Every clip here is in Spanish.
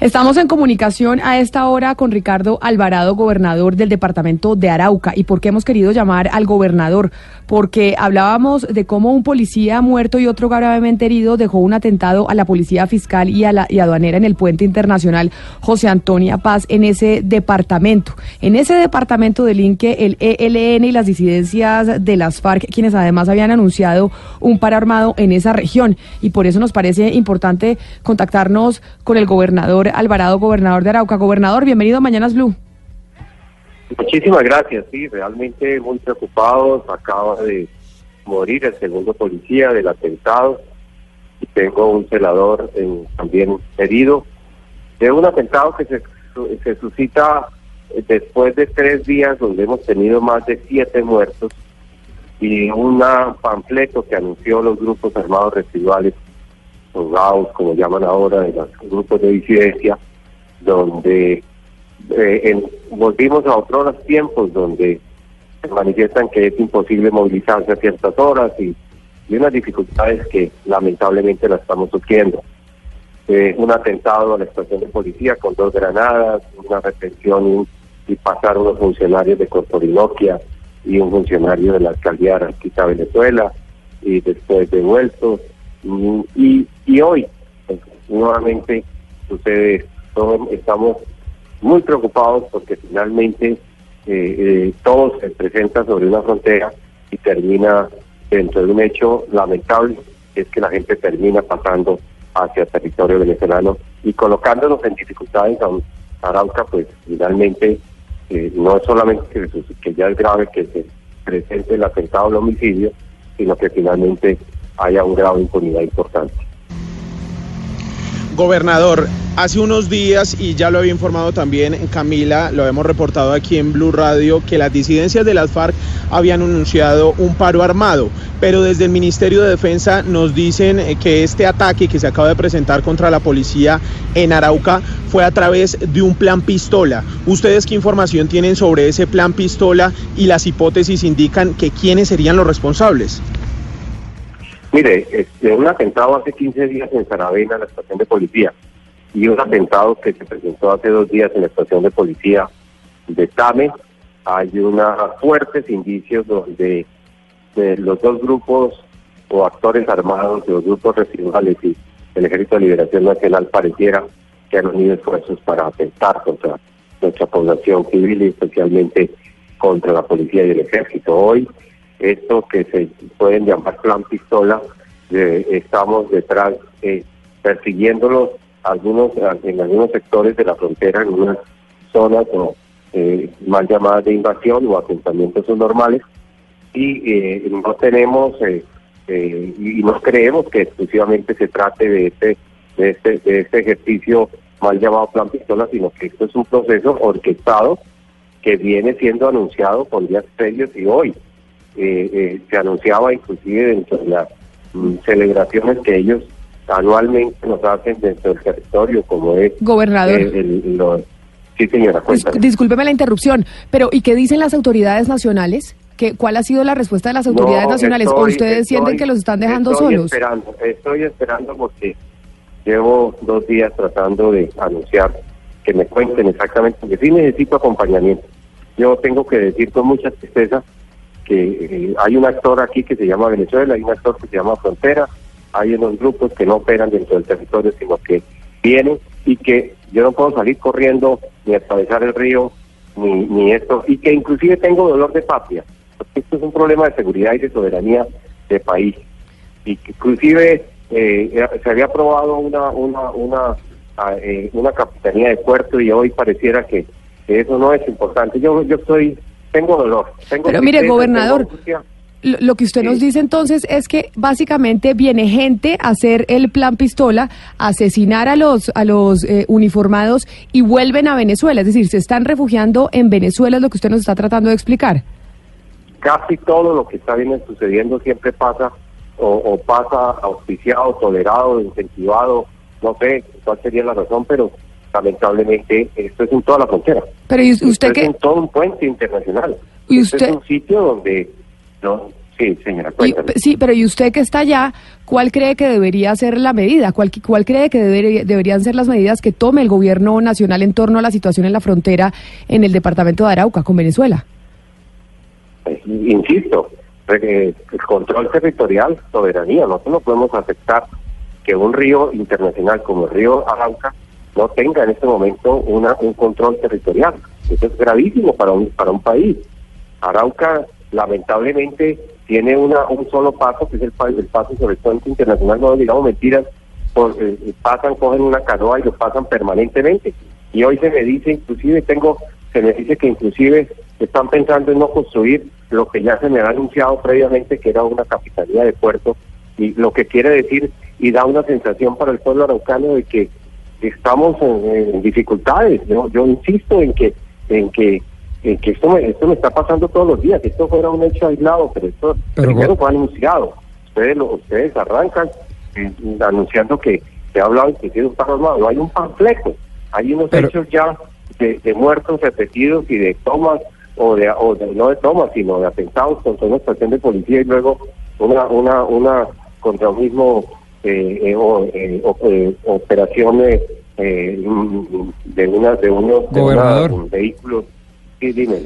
Estamos en comunicación a esta hora con Ricardo Alvarado, gobernador del departamento de Arauca. ¿Y por qué hemos querido llamar al gobernador? Porque hablábamos de cómo un policía muerto y otro gravemente herido dejó un atentado a la policía fiscal y, a la, y aduanera en el puente internacional José Antonia Paz en ese departamento. En ese departamento delinque el ELN y las disidencias de las FARC, quienes además habían anunciado un paro armado en esa región. Y por eso nos parece importante contactarnos con el gobernador Alvarado, gobernador de Arauca. Gobernador, bienvenido a Mañanas Blue. Muchísimas gracias, sí, realmente muy preocupados. Acaba de morir el segundo policía del atentado y tengo un celador también herido de un atentado que se, se suscita después de tres días donde hemos tenido más de siete muertos y un panfleto que anunció los grupos armados residuales los GAUS, como llaman ahora, de los grupos de disidencia, donde eh, volvimos a otros tiempos donde manifiestan que es imposible movilizarse a ciertas horas y, unas dificultades que lamentablemente la estamos sufriendo. Eh, un atentado a la estación de policía con dos granadas, una retención y, pasar unos funcionarios de Corporinoquia y un funcionario de la alcaldía de Venezuela y después devueltos y, y hoy, pues, nuevamente, sucede estamos muy preocupados porque finalmente eh, eh, todo se presenta sobre una frontera y termina dentro de un hecho lamentable, es que la gente termina pasando hacia territorio venezolano y colocándonos en dificultades a Arauca, pues finalmente eh, no es solamente que, que ya es grave que se presente el atentado el homicidio, sino que finalmente haya un grado de impunidad importante. Gobernador, hace unos días, y ya lo había informado también Camila, lo hemos reportado aquí en Blue Radio, que las disidencias de las FARC habían anunciado un paro armado, pero desde el Ministerio de Defensa nos dicen eh, que este ataque que se acaba de presentar contra la policía en Arauca fue a través de un plan pistola. ¿Ustedes qué información tienen sobre ese plan pistola y las hipótesis indican que quiénes serían los responsables? Mire, este, un atentado hace 15 días en Saravena, en la estación de policía, y un atentado que se presentó hace dos días en la estación de policía de Tame, hay unos fuertes indicios donde los dos grupos o actores armados de los grupos residuales y el Ejército de Liberación Nacional pareciera que han unido esfuerzos para atentar contra nuestra población civil y especialmente contra la policía y el ejército. Hoy esto que se pueden llamar plan pistola, eh, estamos detrás eh, persiguiéndolos algunos en algunos sectores de la frontera, en unas zonas o, eh, mal llamadas de invasión o asentamientos normales, y eh, no tenemos y no creemos que exclusivamente se trate de este, de este, de este ejercicio mal llamado plan pistola, sino que esto es un proceso orquestado que viene siendo anunciado con días previos y hoy eh, eh, se anunciaba inclusive dentro de las mm, celebraciones que ellos anualmente nos hacen dentro del territorio, como es... Gobernador. sí, señora, Discúlpeme la interrupción, pero ¿y qué dicen las autoridades nacionales? ¿Qué, ¿Cuál ha sido la respuesta de las autoridades nacionales? ¿O ustedes sienten que los están dejando estoy solos? Esperando, estoy esperando porque llevo dos días tratando de anunciar que me cuenten exactamente, porque sí necesito acompañamiento. Yo tengo que decir con mucha tristeza que eh, hay un actor aquí que se llama Venezuela, hay un actor que se llama Frontera, hay unos grupos que no operan dentro del territorio, sino que vienen y que yo no puedo salir corriendo ni atravesar el río, ni, ni esto, y que inclusive tengo dolor de patria, porque esto es un problema de seguridad y de soberanía de país. Y que inclusive eh, se había aprobado una, una, una, ah, eh, una capitanía de puerto y hoy pareciera que, que eso no es importante. Yo, yo estoy tengo dolor. Pero mire, gobernador, lo, lo que usted Sí. nos dice entonces es que básicamente viene gente a hacer el plan pistola, a asesinar a los a los eh, uniformados y vuelven a Venezuela, es decir, se están refugiando en Venezuela, es lo que usted nos está tratando de explicar. Casi todo lo que está bien sucediendo siempre pasa o, o pasa auspiciado, tolerado, incentivado, no sé cuál sería la razón, pero lamentablemente esto es en toda la frontera. Pero ¿y Esto usted es en todo un puente internacional. ¿Y usted- es un sitio donde... No, sí, señora, Y- sí, pero ¿y usted que está allá, cuál cree que debería ser la medida? ¿Cuál, cuál cree que debería- deberían ser las medidas que tome el gobierno nacional en torno a la situación en la frontera en el departamento de Arauca con Venezuela? Eh, Insisto, eh, el control territorial, soberanía. Nosotros no podemos aceptar que un río internacional como el río Arauca no tenga en este momento una, un control territorial. Eso es gravísimo para un, para un país. Arauca, lamentablemente, tiene una, un solo paso, que es el, el paso sobre el puente internacional, no digamos mentiras, por, eh, pasan, cogen una canoa y lo pasan permanentemente. Y hoy se me dice, inclusive tengo, se me dice que inclusive están pensando en no construir lo que ya se me ha anunciado previamente, que era una capitalía de puerto, y lo que quiere decir y da una sensación para el pueblo araucano de que estamos en, en dificultades. Yo, yo insisto en que en que en que esto me, esto me está pasando todos los días. Esto fuera un hecho aislado, pero esto Pero, primero fue anunciado. Ustedes lo, ustedes arrancan eh, anunciando que se ha hablado inclusive de un carro armado. Hay un panfleto. Hay unos Pero- hechos ya de, de muertos repetidos y de tomas o de, o de- no de tomas, sino de atentados contra una estación de policía y luego una una una contra un mismo o, eh, o- eh, operación eh, eh, mm, de una de unos de una- vehículos. Sí, dime.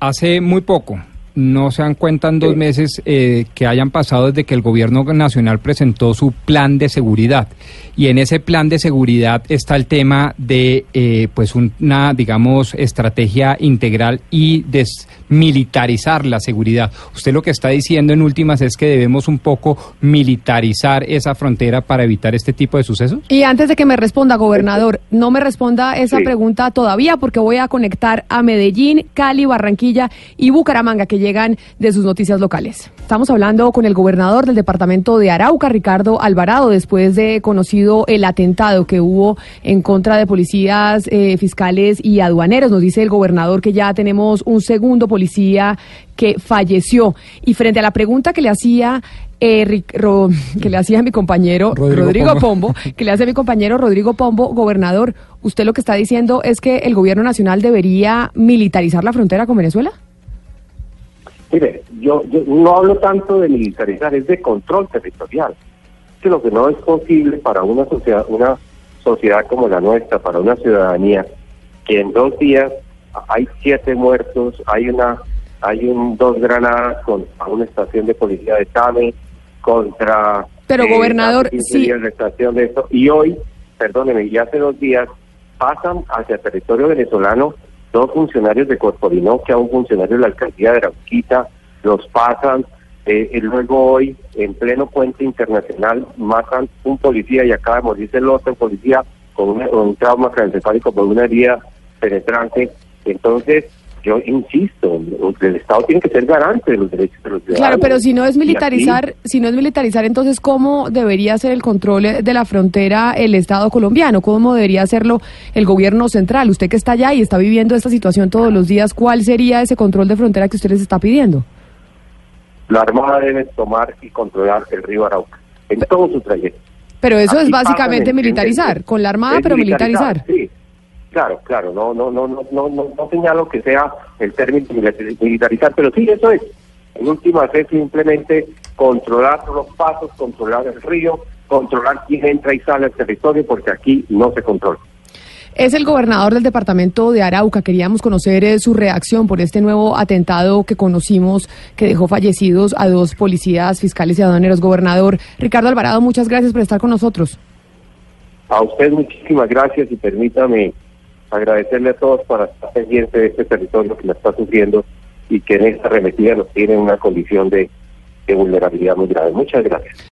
Hace muy poco, no se dan cuenta en dos meses eh, que hayan pasado desde que el gobierno nacional presentó su plan de seguridad. Y en ese plan de seguridad está el tema de, eh, pues, una, digamos, estrategia integral y desmilitarizar la seguridad. Usted lo que está diciendo en últimas es que debemos un poco militarizar esa frontera para evitar este tipo de sucesos. Y antes de que me responda, gobernador, no me responda esa Sí. pregunta todavía porque voy a conectar a Medellín, Cali, Barranquilla y Bucaramanga que llegan de sus noticias locales. Estamos hablando con el gobernador del departamento de Arauca, Ricardo Alvarado, después de conocido el atentado que hubo en contra de policías, eh, fiscales y aduaneros. Nos dice el gobernador que ya tenemos un segundo policía que falleció. Y frente a la pregunta que le hacía eh, Ro- que le hacía mi compañero Rodrigo Rodrigo, Pombo. Pombo, que le hace mi compañero Rodrigo Pombo, gobernador, ¿usted lo que está diciendo es que el gobierno nacional debería militarizar la frontera con Venezuela? Mire, yo, yo no hablo tanto de militarizar, es de control territorial. Que lo que no es posible para una sociedad, una sociedad como la nuestra, para una ciudadanía, que en dos días hay siete muertos, hay una, hay un dos granadas contra una estación de policía de Tame, contra Pero, gobernador, hace 15 sí. días la estación de esto, y hoy, perdóneme, y hace dos días pasan hacia el territorio venezolano dos funcionarios de Corporinoquia, un funcionario de la alcaldía de Arauquita, los pasan, eh, y luego hoy, en pleno puente internacional, matan un policía y acaba de morirse el otro policía con un trauma craneoencefálico por una herida penetrante. Entonces, yo insisto, el Estado tiene que ser garante de los derechos de los ciudadanos. Claro, pero si no es militarizar, si no es militarizar, entonces ¿cómo debería ser el control de la frontera el Estado colombiano? ¿Cómo debería hacerlo el gobierno central? Usted que está allá y está viviendo esta situación todos los días, ¿cuál sería ese control de frontera que usted les está pidiendo? La Armada debe tomar y controlar el río Arauca en todo su trayecto. Pero eso es básicamente pasan, militarizar, con la armada, pero militarizar. Sí, claro, claro, no, no, no, no, no, no, señalo que sea el término militari- militarizar, pero sí, eso es. En última es simplemente controlar los pasos, controlar el río, controlar quién entra y sale al territorio, porque aquí no se controla. Es el gobernador del departamento de Arauca. Queríamos conocer eh, su reacción por este nuevo atentado que conocimos que dejó fallecidos a dos policías, fiscales y aduaneros. Gobernador Ricardo Alvarado, muchas gracias por estar con nosotros. A usted muchísimas gracias y permítame agradecerle a todos para estar pendiente de este territorio que la está sufriendo y que en esta arremetida nos tiene en una condición de, de vulnerabilidad muy grave. Muchas gracias.